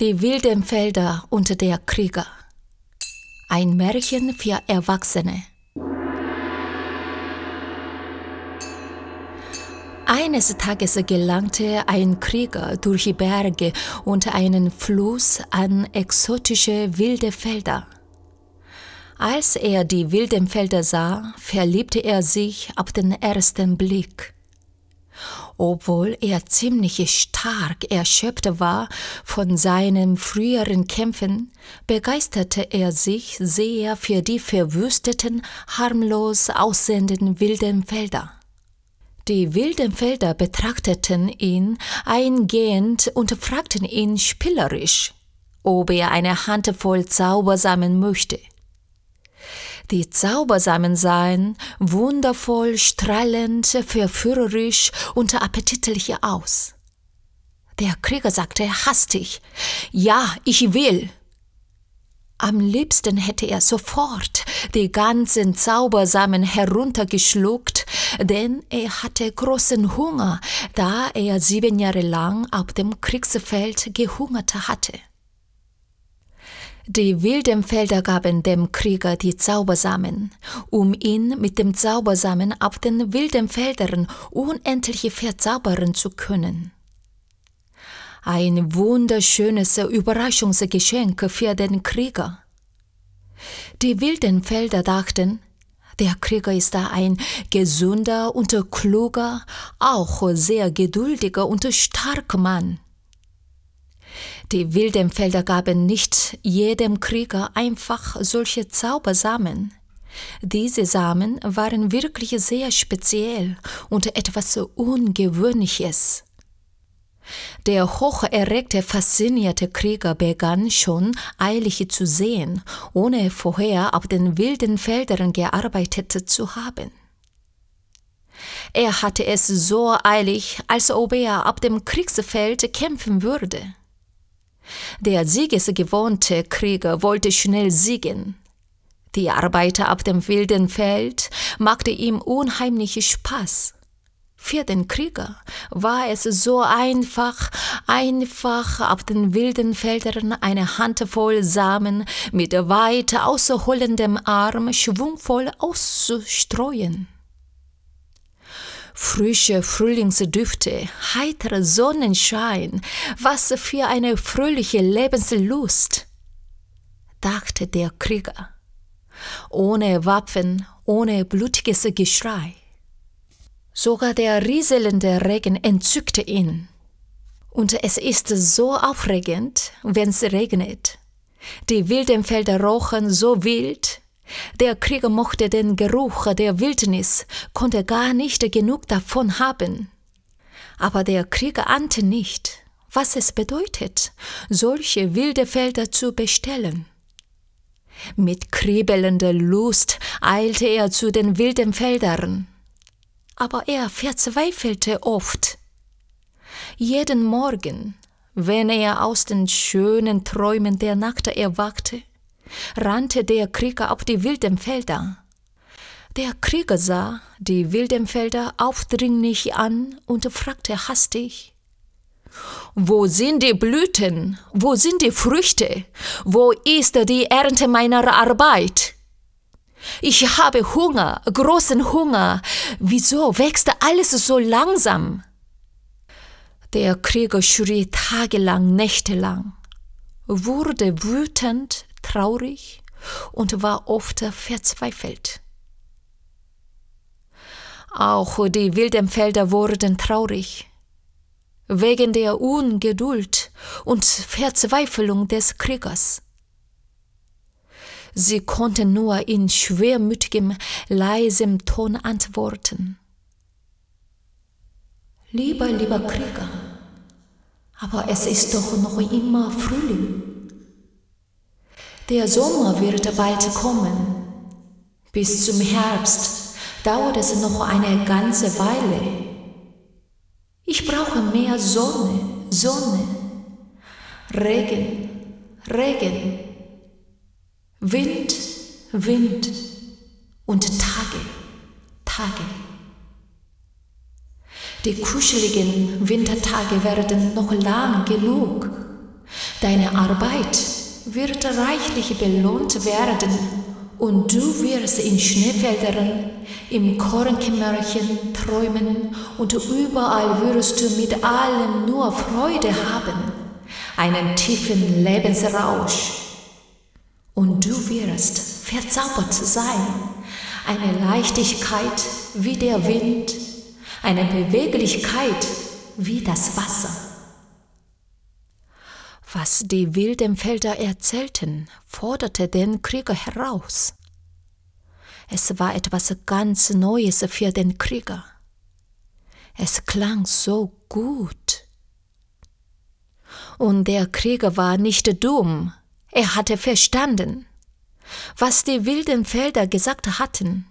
Die wilden Felder und der Krieger. Ein Märchen für Erwachsene. Eines Tages gelangte ein Krieger durch Berge und einen Fluss an exotische wilde Felder. Als er die wilden Felder sah, verliebte er sich auf den ersten Blick. Obwohl er ziemlich stark erschöpft war von seinen früheren Kämpfen, begeisterte er sich sehr für die verwüsteten, harmlos aussehenden wilden Felder. Die wilden Felder betrachteten ihn eingehend und fragten ihn spielerisch, ob er eine Handvoll Zaubersamen möchte. Die Zaubersamen sahen wundervoll, strahlend, verführerisch und appetitlich aus. Der Krieger sagte hastig, ja, ich will. Am liebsten hätte er sofort die ganzen Zaubersamen heruntergeschluckt, denn er hatte großen Hunger, da er sieben Jahre lang auf dem Kriegsfeld gehungert hatte. Die wilden Felder gaben dem Krieger die Zaubersamen, um ihn mit dem Zaubersamen auf den wilden Feldern unendlich verzaubern zu können. Ein wunderschönes Überraschungsgeschenk für den Krieger. Die wilden Felder dachten, der Krieger ist ein gesunder und kluger, auch sehr geduldiger und starker Mann. Die wilden Felder gaben nicht jedem Krieger einfach solche Zaubersamen. Diese Samen waren wirklich sehr speziell und etwas Ungewöhnliches. Der hocherregte, faszinierte Krieger begann schon eilig zu sehen, ohne vorher auf den wilden Feldern gearbeitet zu haben. Er hatte es so eilig, als ob er auf dem Kriegsfeld kämpfen würde. Der siegesgewohnte Krieger wollte schnell siegen. Die Arbeiter auf dem wilden Feld machte ihm unheimlich Spaß. Für den Krieger war es so einfach, einfach auf den wilden Feldern eine Handvoll Samen mit weit ausholendem Arm schwungvoll auszustreuen. Frische Frühlingsdüfte, heiterer Sonnenschein, was für eine fröhliche Lebenslust, dachte der Krieger. Ohne Waffen, ohne blutiges Geschrei. Sogar der rieselnde Regen entzückte ihn. Und es ist so aufregend, wenn's regnet. Die wilden Felder rochen so wild. Der Krieger mochte den Geruch der Wildnis, konnte gar nicht genug davon haben. Aber der Krieger ahnte nicht, was es bedeutet, solche wilde Felder zu bestellen. Mit kribbelnder Lust eilte er zu den wilden Feldern aber er verzweifelte oft. Jeden Morgen, wenn er aus den schönen Träumen der Nacht erwachte, rannte der Krieger auf die wilden Felder. Der Krieger sah die wilden Felder aufdringlich an und fragte hastig, wo sind die Blüten? Wo sind die Früchte? Wo ist die Ernte meiner Arbeit? Ich habe Hunger, großen Hunger. Wieso wächst alles so langsam? Der Krieger schrie tagelang, nächtelang, wurde wütend, traurig und war oft verzweifelt. Auch die wilden Felder wurden traurig, wegen der Ungeduld und Verzweiflung des Kriegers. Sie konnten nur in schwermütigem, leisem Ton antworten. Lieber, lieber Krieger, aber es ist doch noch immer Frühling. Der Sommer wird bald kommen. Bis zum Herbst dauert es noch eine ganze Weile. Ich brauche mehr Sonne, Sonne, Regen, Regen. Wind, Wind und Tage, Tage. Die kuscheligen Wintertage werden noch lang genug. Deine Arbeit wird reichlich belohnt werden und du wirst in Schneefeldern, im Kornkämmerchen träumen und überall wirst du mit allem nur Freude haben, einen tiefen Lebensrausch. Und du wirst verzaubert sein, eine Leichtigkeit wie der Wind, eine Beweglichkeit wie das Wasser. Was die wilden Felder erzählten, forderte den Krieger heraus. Es war etwas ganz Neues für den Krieger. Es klang so gut. Und der Krieger war nicht dumm, er hatte verstanden, was die wilden Felder gesagt hatten.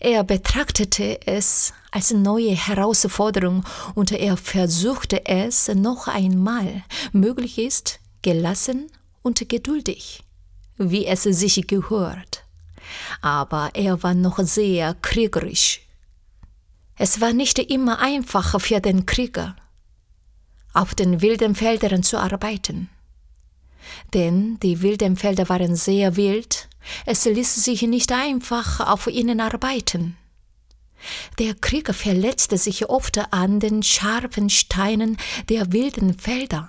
Er betrachtete es als neue Herausforderung und er versuchte es noch einmal, möglich ist, gelassen und geduldig, wie es sich gehört. Aber er war noch sehr kriegerisch. Es war nicht immer einfach für den Krieger, auf den wilden Feldern zu arbeiten. Denn die wilden Felder waren sehr wild, es ließ sich nicht einfach auf ihnen arbeiten. Der Krieger verletzte sich oft an den scharfen Steinen der wilden Felder.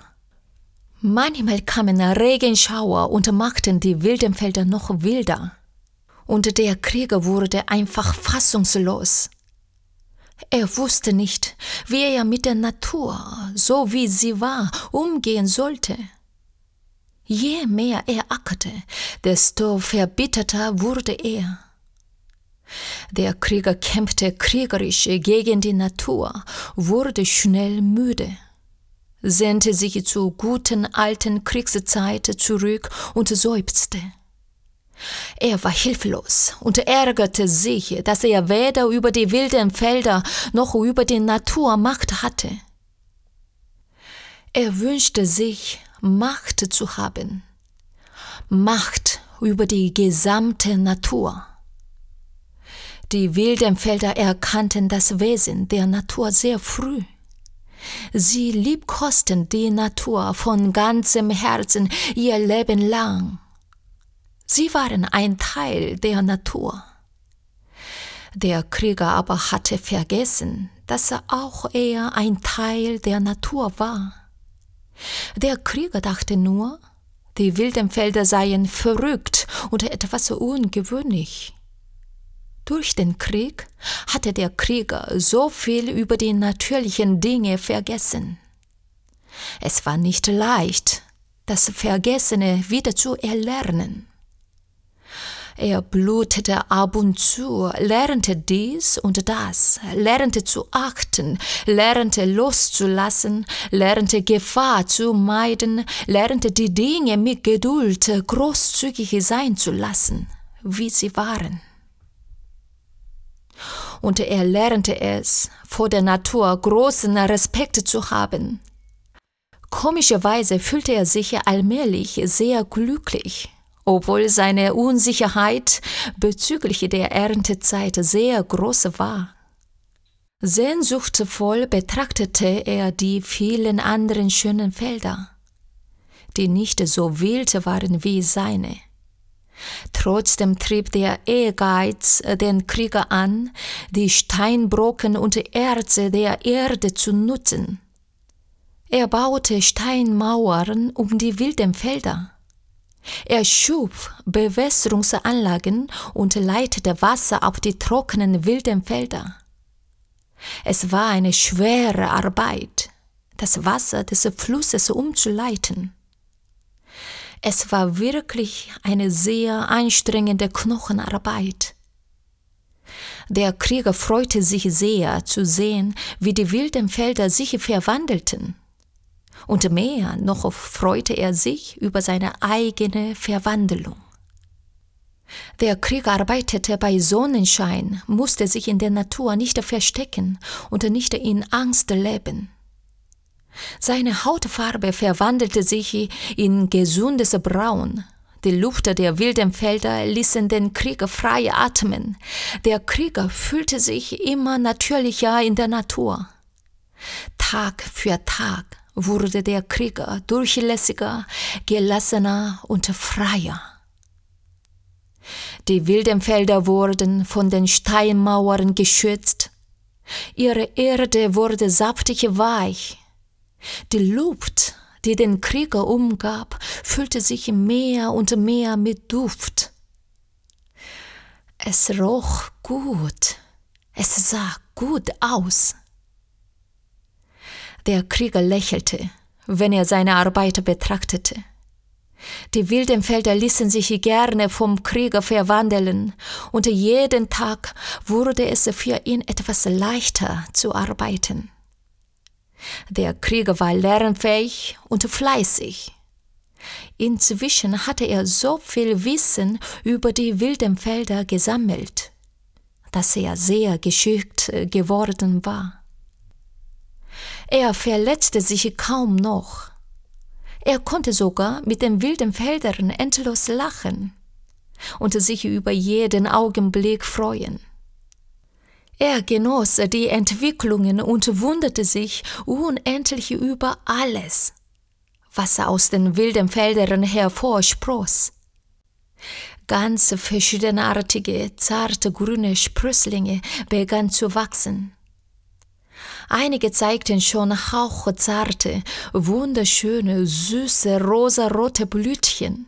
Manchmal kamen Regenschauer und machten die wilden Felder noch wilder. Und der Krieger wurde einfach fassungslos. Er wusste nicht, wie er mit der Natur, so wie sie war, umgehen sollte. Je mehr er ackerte, desto verbitterter wurde er. Der Krieger kämpfte kriegerisch gegen die Natur, wurde schnell müde, sehnte sich zur guten alten Kriegszeit zurück und seufzte. Er war hilflos und ärgerte sich, dass er weder über die wilden Felder noch über die Natur Macht hatte. Er wünschte sich, Macht zu haben. Macht über die gesamte Natur. Die wilden Felder erkannten das Wesen der Natur sehr früh. Sie liebkosten die Natur von ganzem Herzen ihr Leben lang. Sie waren ein Teil der Natur. Der Krieger aber hatte vergessen, dass er auch er ein Teil der Natur war. Der Krieger dachte nur, die wilden Felder seien verrückt oder etwas ungewöhnlich. Durch den Krieg hatte der Krieger so viel über die natürlichen Dinge vergessen. Es war nicht leicht, das Vergessene wieder zu erlernen. Er blutete ab und zu, lernte dies und das, lernte zu achten, lernte loszulassen, lernte Gefahr zu meiden, lernte die Dinge mit Geduld großzügig sein zu lassen, wie sie waren. Und er lernte es, vor der Natur großen Respekt zu haben. Komischerweise fühlte er sich allmählich sehr glücklich obwohl seine Unsicherheit bezüglich der Erntezeit sehr groß war. Sehnsuchtvoll betrachtete er die vielen anderen schönen Felder, die nicht so wild waren wie seine. Trotzdem trieb der Ehrgeiz den Krieger an, die Steinbrocken und Erze der Erde zu nutzen. Er baute Steinmauern um die wilden Felder. Er schuf Bewässerungsanlagen und leitete Wasser auf die trockenen wilden Felder. Es war eine schwere Arbeit, das Wasser des Flusses umzuleiten. Es war wirklich eine sehr anstrengende Knochenarbeit. Der Krieger freute sich sehr zu sehen, wie die wilden Felder sich verwandelten. Und mehr noch freute er sich über seine eigene Verwandlung. Der Krieg arbeitete bei Sonnenschein, musste sich in der Natur nicht verstecken und nicht in Angst leben. Seine Hautfarbe verwandelte sich in gesundes Braun. Die Luft der wilden Felder ließen den Krieger frei atmen. Der Krieger fühlte sich immer natürlicher in der Natur. Tag für Tag wurde der Krieger durchlässiger, gelassener und freier. Die wilden Felder wurden von den Steinmauern geschützt, ihre Erde wurde saftig weich, die Luft, die den Krieger umgab, füllte sich mehr und mehr mit Duft. Es roch gut, es sah gut aus. Der Krieger lächelte, wenn er seine Arbeit betrachtete. Die wilden Felder ließen sich gerne vom Krieger verwandeln, und jeden Tag wurde es für ihn etwas leichter zu arbeiten. Der Krieger war lernfähig und fleißig. Inzwischen hatte er so viel Wissen über die wilden Felder gesammelt, dass er sehr geschickt geworden war. Er verletzte sich kaum noch. Er konnte sogar mit den wilden Feldern endlos lachen und sich über jeden Augenblick freuen. Er genoss die Entwicklungen und wunderte sich unendlich über alles, was aus den wilden Feldern hervorspross. Ganz verschiedenartige, zarte grüne Sprösslinge begannen zu wachsen. Einige zeigten schon hauchzarte, wunderschöne, süße, rosarote Blütchen.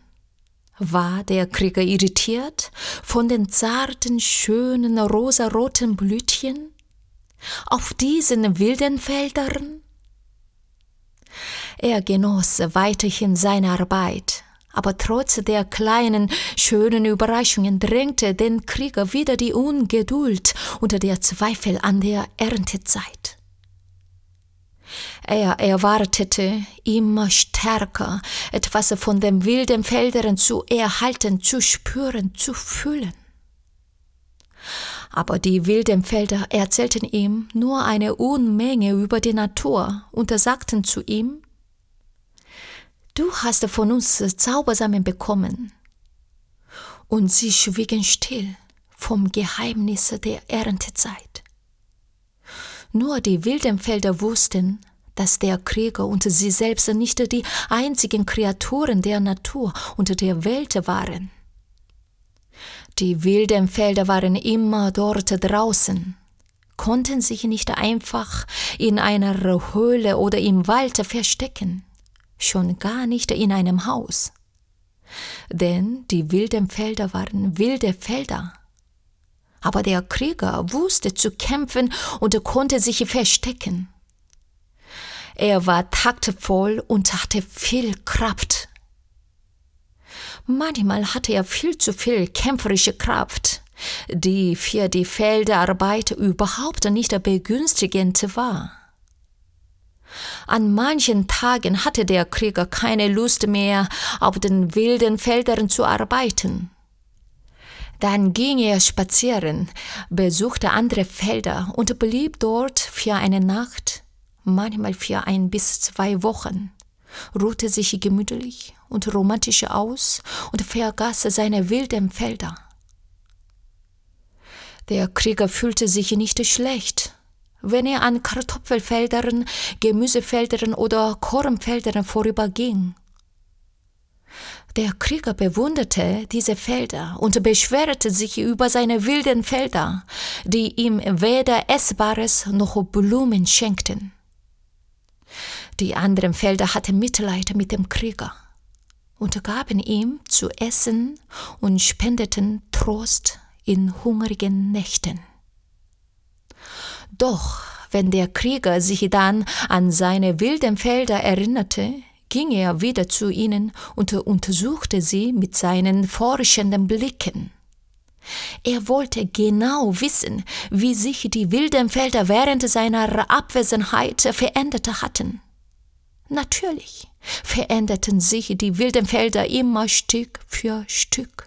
War der Krieger irritiert von den zarten, schönen, rosaroten Blütchen auf diesen wilden Feldern? Er genoss weiterhin seine Arbeit, aber trotz der kleinen, schönen Überraschungen drängte den Krieger wieder die Ungeduld und der Zweifel an der Erntezeit. Er erwartete immer stärker etwas von den wilden Feldern zu erhalten, zu spüren, zu fühlen. Aber die wilden Felder erzählten ihm nur eine Unmenge über die Natur und sagten zu ihm, Du hast von uns Zaubersamen bekommen. Und sie schwiegen still vom Geheimnis der Erntezeit. Nur die wilden Felder wussten, dass der Krieger und sie selbst nicht die einzigen Kreaturen der Natur und der Welt waren. Die wilden Felder waren immer dort draußen, konnten sich nicht einfach in einer Höhle oder im Wald verstecken, schon gar nicht in einem Haus. Denn die wilden Felder waren wilde Felder aber der Krieger wusste zu kämpfen und konnte sich verstecken. Er war taktvoll und hatte viel Kraft. Manchmal hatte er viel zu viel kämpferische Kraft, die für die Feldarbeit überhaupt nicht begünstigend war. An manchen Tagen hatte der Krieger keine Lust mehr, auf den wilden Feldern zu arbeiten. Dann ging er spazieren, besuchte andere Felder und blieb dort für eine Nacht, manchmal für ein bis zwei Wochen, ruhte sich gemütlich und romantisch aus und vergaß seine wilden Felder. Der Krieger fühlte sich nicht schlecht, wenn er an Kartoffelfeldern, Gemüsefeldern oder Kornfeldern vorüberging der Krieger bewunderte diese Felder und beschwerte sich über seine wilden Felder, die ihm weder Essbares noch Blumen schenkten. Die anderen Felder hatten Mitleid mit dem Krieger und gaben ihm zu essen und spendeten Trost in hungrigen Nächten. Doch wenn der Krieger sich dann an seine wilden Felder erinnerte, ging er wieder zu ihnen und untersuchte sie mit seinen forschenden Blicken. Er wollte genau wissen, wie sich die wilden Felder während seiner Abwesenheit verändert hatten. Natürlich veränderten sich die wilden Felder immer Stück für Stück.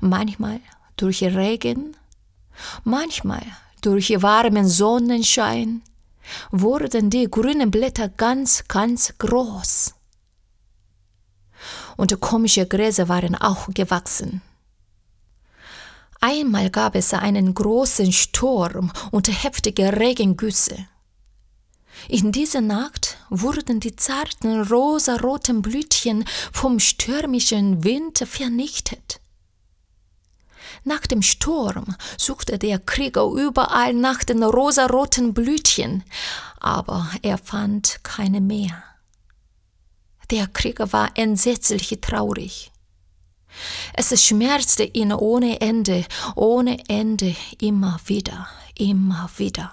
Manchmal durch Regen, manchmal durch warmen Sonnenschein, wurden die grünen Blätter ganz, ganz groß. Und komische Gräser waren auch gewachsen. Einmal gab es einen großen Sturm und heftige Regengüsse. In dieser Nacht wurden die zarten rosaroten Blütchen vom stürmischen Wind vernichtet. Nach dem Sturm suchte der Krieger überall nach den rosaroten Blütchen, aber er fand keine mehr. Der Krieger war entsetzlich traurig. Es schmerzte ihn ohne Ende, ohne Ende, immer wieder, immer wieder.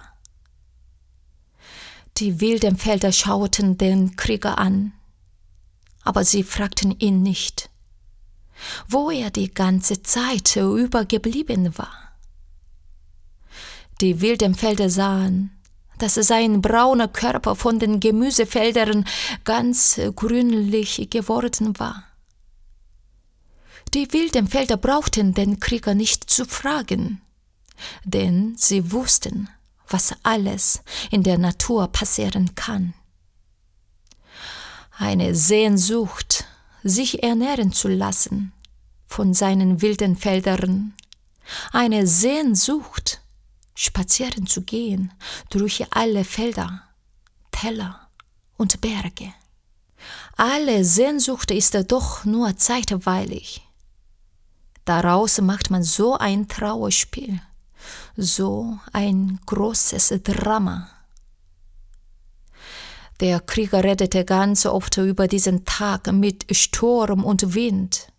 Die wilden Felder schauten den Krieger an, aber sie fragten ihn nicht, wo er die ganze Zeit über geblieben war. Die wilden Felder sahen, dass sein brauner Körper von den Gemüsefeldern ganz grünlich geworden war. Die wilden Felder brauchten den Krieger nicht zu fragen, denn sie wussten, was alles in der Natur passieren kann. Eine Sehnsucht, sich ernähren zu lassen von seinen wilden Feldern, eine Sehnsucht, spazieren zu gehen durch alle Felder, Täler und Berge. Alle Sehnsucht ist doch nur zeitweilig. Daraus macht man so ein Trauerspiel, so ein großes Drama. Der Krieger redete ganz oft über diesen Tag mit Sturm und Wind.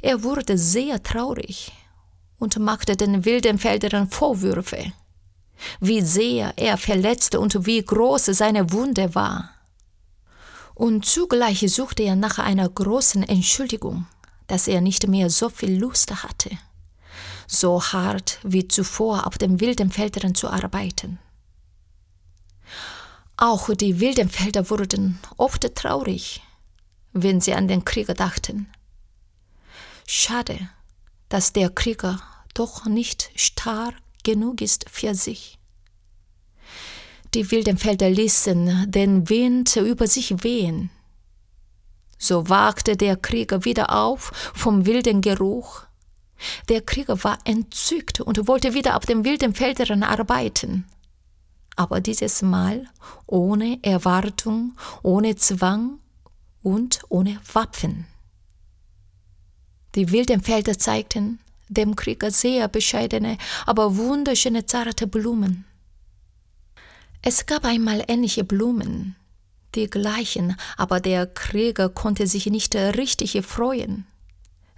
Er wurde sehr traurig und machte den wilden Feldern Vorwürfe, wie sehr er verletzte und wie groß seine Wunde war. Und zugleich suchte er nach einer großen Entschuldigung, dass er nicht mehr so viel Lust hatte, so hart wie zuvor auf den wilden Feldern zu arbeiten. Auch die wilden Felder wurden oft traurig, wenn sie an den Krieger dachten. Schade, dass der Krieger doch nicht stark genug ist für sich. Die wilden Felder ließen den Wind über sich wehen. So wagte der Krieger wieder auf vom wilden Geruch. Der Krieger war entzückt und wollte wieder auf den wilden Feldern arbeiten. Aber dieses Mal ohne Erwartung, ohne Zwang und ohne Waffen. Die wilden Felder zeigten dem Krieger sehr bescheidene, aber wunderschöne zarte Blumen. Es gab einmal ähnliche Blumen, die gleichen, aber der Krieger konnte sich nicht richtig freuen.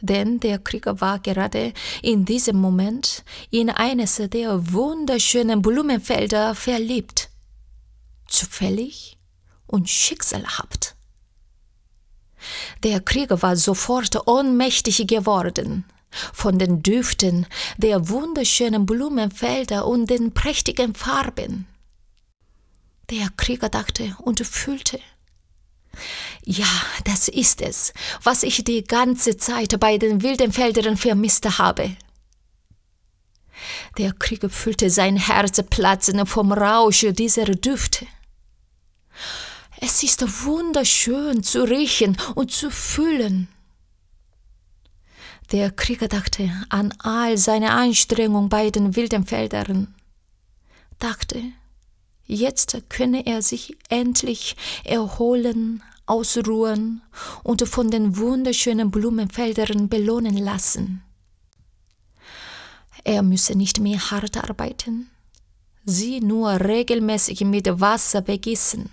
Denn der Krieger war gerade in diesem Moment in eines der wunderschönen Blumenfelder verliebt. Zufällig und schicksalhaft. Der Krieger war sofort ohnmächtig geworden von den Düften der wunderschönen Blumenfelder und den prächtigen Farben. Der Krieger dachte und fühlte. Ja, das ist es, was ich die ganze Zeit bei den wilden Feldern vermisst habe. Der Krieger fühlte sein Herz platzen vom Rausch dieser Düfte. Es ist wunderschön zu riechen und zu fühlen. Der Krieger dachte an all seine Anstrengung bei den wilden Feldern, dachte, jetzt könne er sich endlich erholen, ausruhen und von den wunderschönen Blumenfeldern belohnen lassen. Er müsse nicht mehr hart arbeiten, sie nur regelmäßig mit Wasser begießen.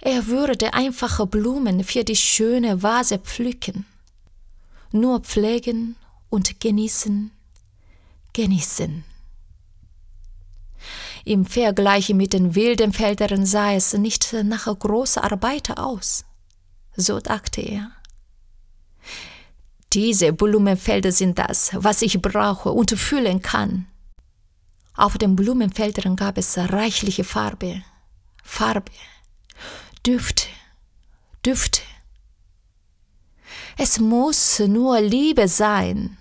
Er würde einfache Blumen für die schöne Vase pflücken nur pflegen und genießen, genießen. Im Vergleich mit den wilden Feldern sah es nicht nach großer Arbeit aus. So dachte er. Diese Blumenfelder sind das, was ich brauche und fühlen kann. Auf den Blumenfeldern gab es reichliche Farbe, Farbe, Düfte, Düfte. Es muss nur Liebe sein,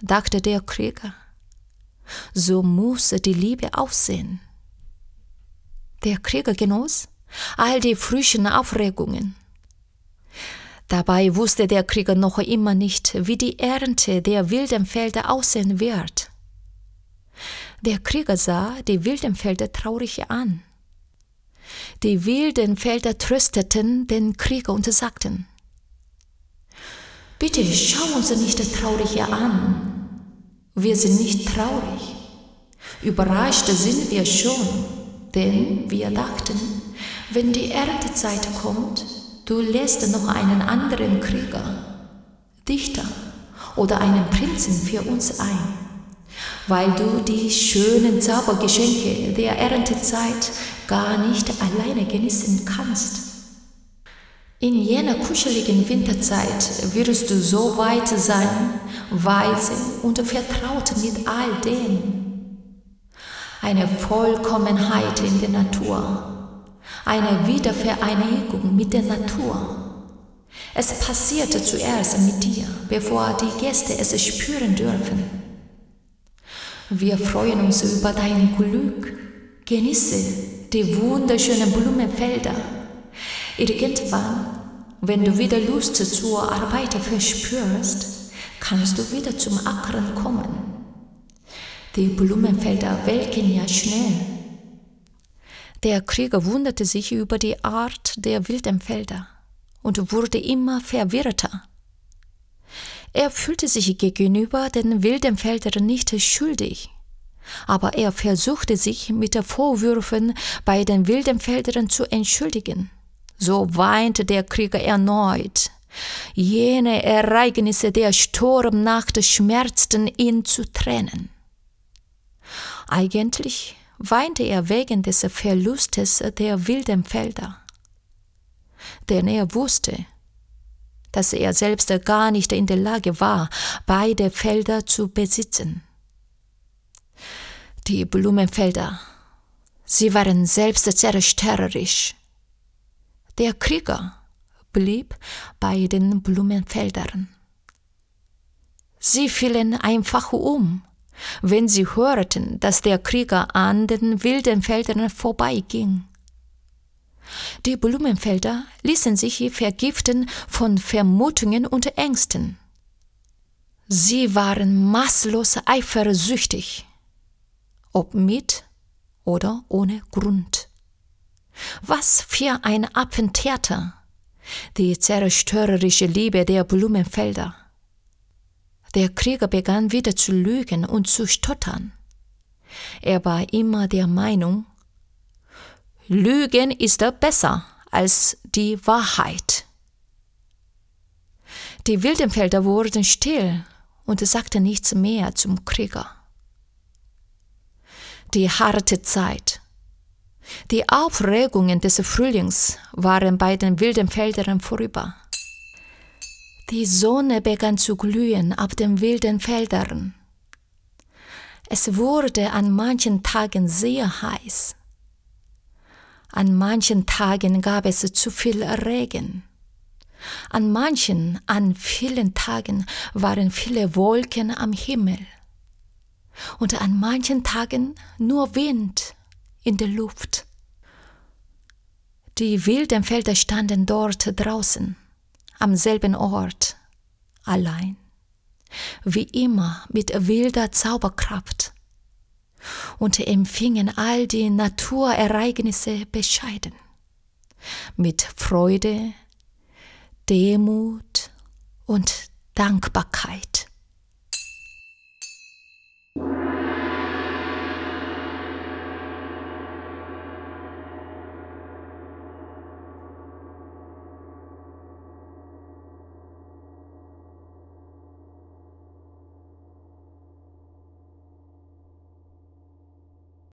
dachte der Krieger. So muss die Liebe aussehen. Der Krieger genoss all die frischen Aufregungen. Dabei wusste der Krieger noch immer nicht, wie die Ernte der wilden Felder aussehen wird. Der Krieger sah die wilden Felder traurig an. Die wilden Felder trösteten den Krieger und sagten, Bitte schau uns nicht traurig an. Wir sind nicht traurig. Überrascht sind wir schon, denn wir dachten, wenn die Erntezeit kommt, du lässt noch einen anderen Krieger, Dichter oder einen Prinzen für uns ein, weil du die schönen Zaubergeschenke der Erntezeit gar nicht alleine genießen kannst. In jener kuscheligen Winterzeit wirst du so weit sein, weise und vertraut mit all dem. Eine Vollkommenheit in der Natur, eine Wiedervereinigung mit der Natur. Es passierte zuerst mit dir, bevor die Gäste es spüren dürfen. Wir freuen uns über dein Glück. Genieße die wunderschönen Blumenfelder Irgendwann, wenn du wieder Lust zur Arbeit verspürst, kannst du wieder zum Ackern kommen. Die Blumenfelder welken ja schnell. Der Krieger wunderte sich über die Art der wilden Felder und wurde immer verwirrter. Er fühlte sich gegenüber den wilden Feldern nicht schuldig, aber er versuchte sich mit Vorwürfen bei den wilden Feldern zu entschuldigen. So weinte der Krieger erneut. Jene Ereignisse der Sturmnacht schmerzten ihn zu Tränen. Eigentlich weinte er wegen des Verlustes der wilden Felder. Denn er wusste, dass er selbst gar nicht in der Lage war, beide Felder zu besitzen. Die Blumenfelder, sie waren selbst zerstörerisch. Der Krieger blieb bei den Blumenfeldern. Sie fielen einfach um, wenn sie hörten, dass der Krieger an den wilden Feldern vorbeiging. Die Blumenfelder ließen sich vergiften von Vermutungen und Ängsten. Sie waren maßlos eifersüchtig, ob mit oder ohne Grund. Was für ein Appentheater! Die zerstörerische Liebe der Blumenfelder. Der Krieger begann wieder zu lügen und zu stottern. Er war immer der Meinung, Lügen ist besser als die Wahrheit. Die Wildenfelder wurden still und sagten nichts mehr zum Krieger. Die harte Zeit die Aufregungen des Frühlings waren bei den wilden Feldern vorüber. Die Sonne begann zu glühen auf den wilden Feldern. Es wurde an manchen Tagen sehr heiß. An manchen Tagen gab es zu viel Regen. An manchen, an vielen Tagen waren viele Wolken am Himmel. Und an manchen Tagen nur Wind in der Luft. Die wilden Felder standen dort draußen, am selben Ort, allein, wie immer mit wilder Zauberkraft, und empfingen all die Naturereignisse bescheiden, mit Freude, Demut und Dankbarkeit.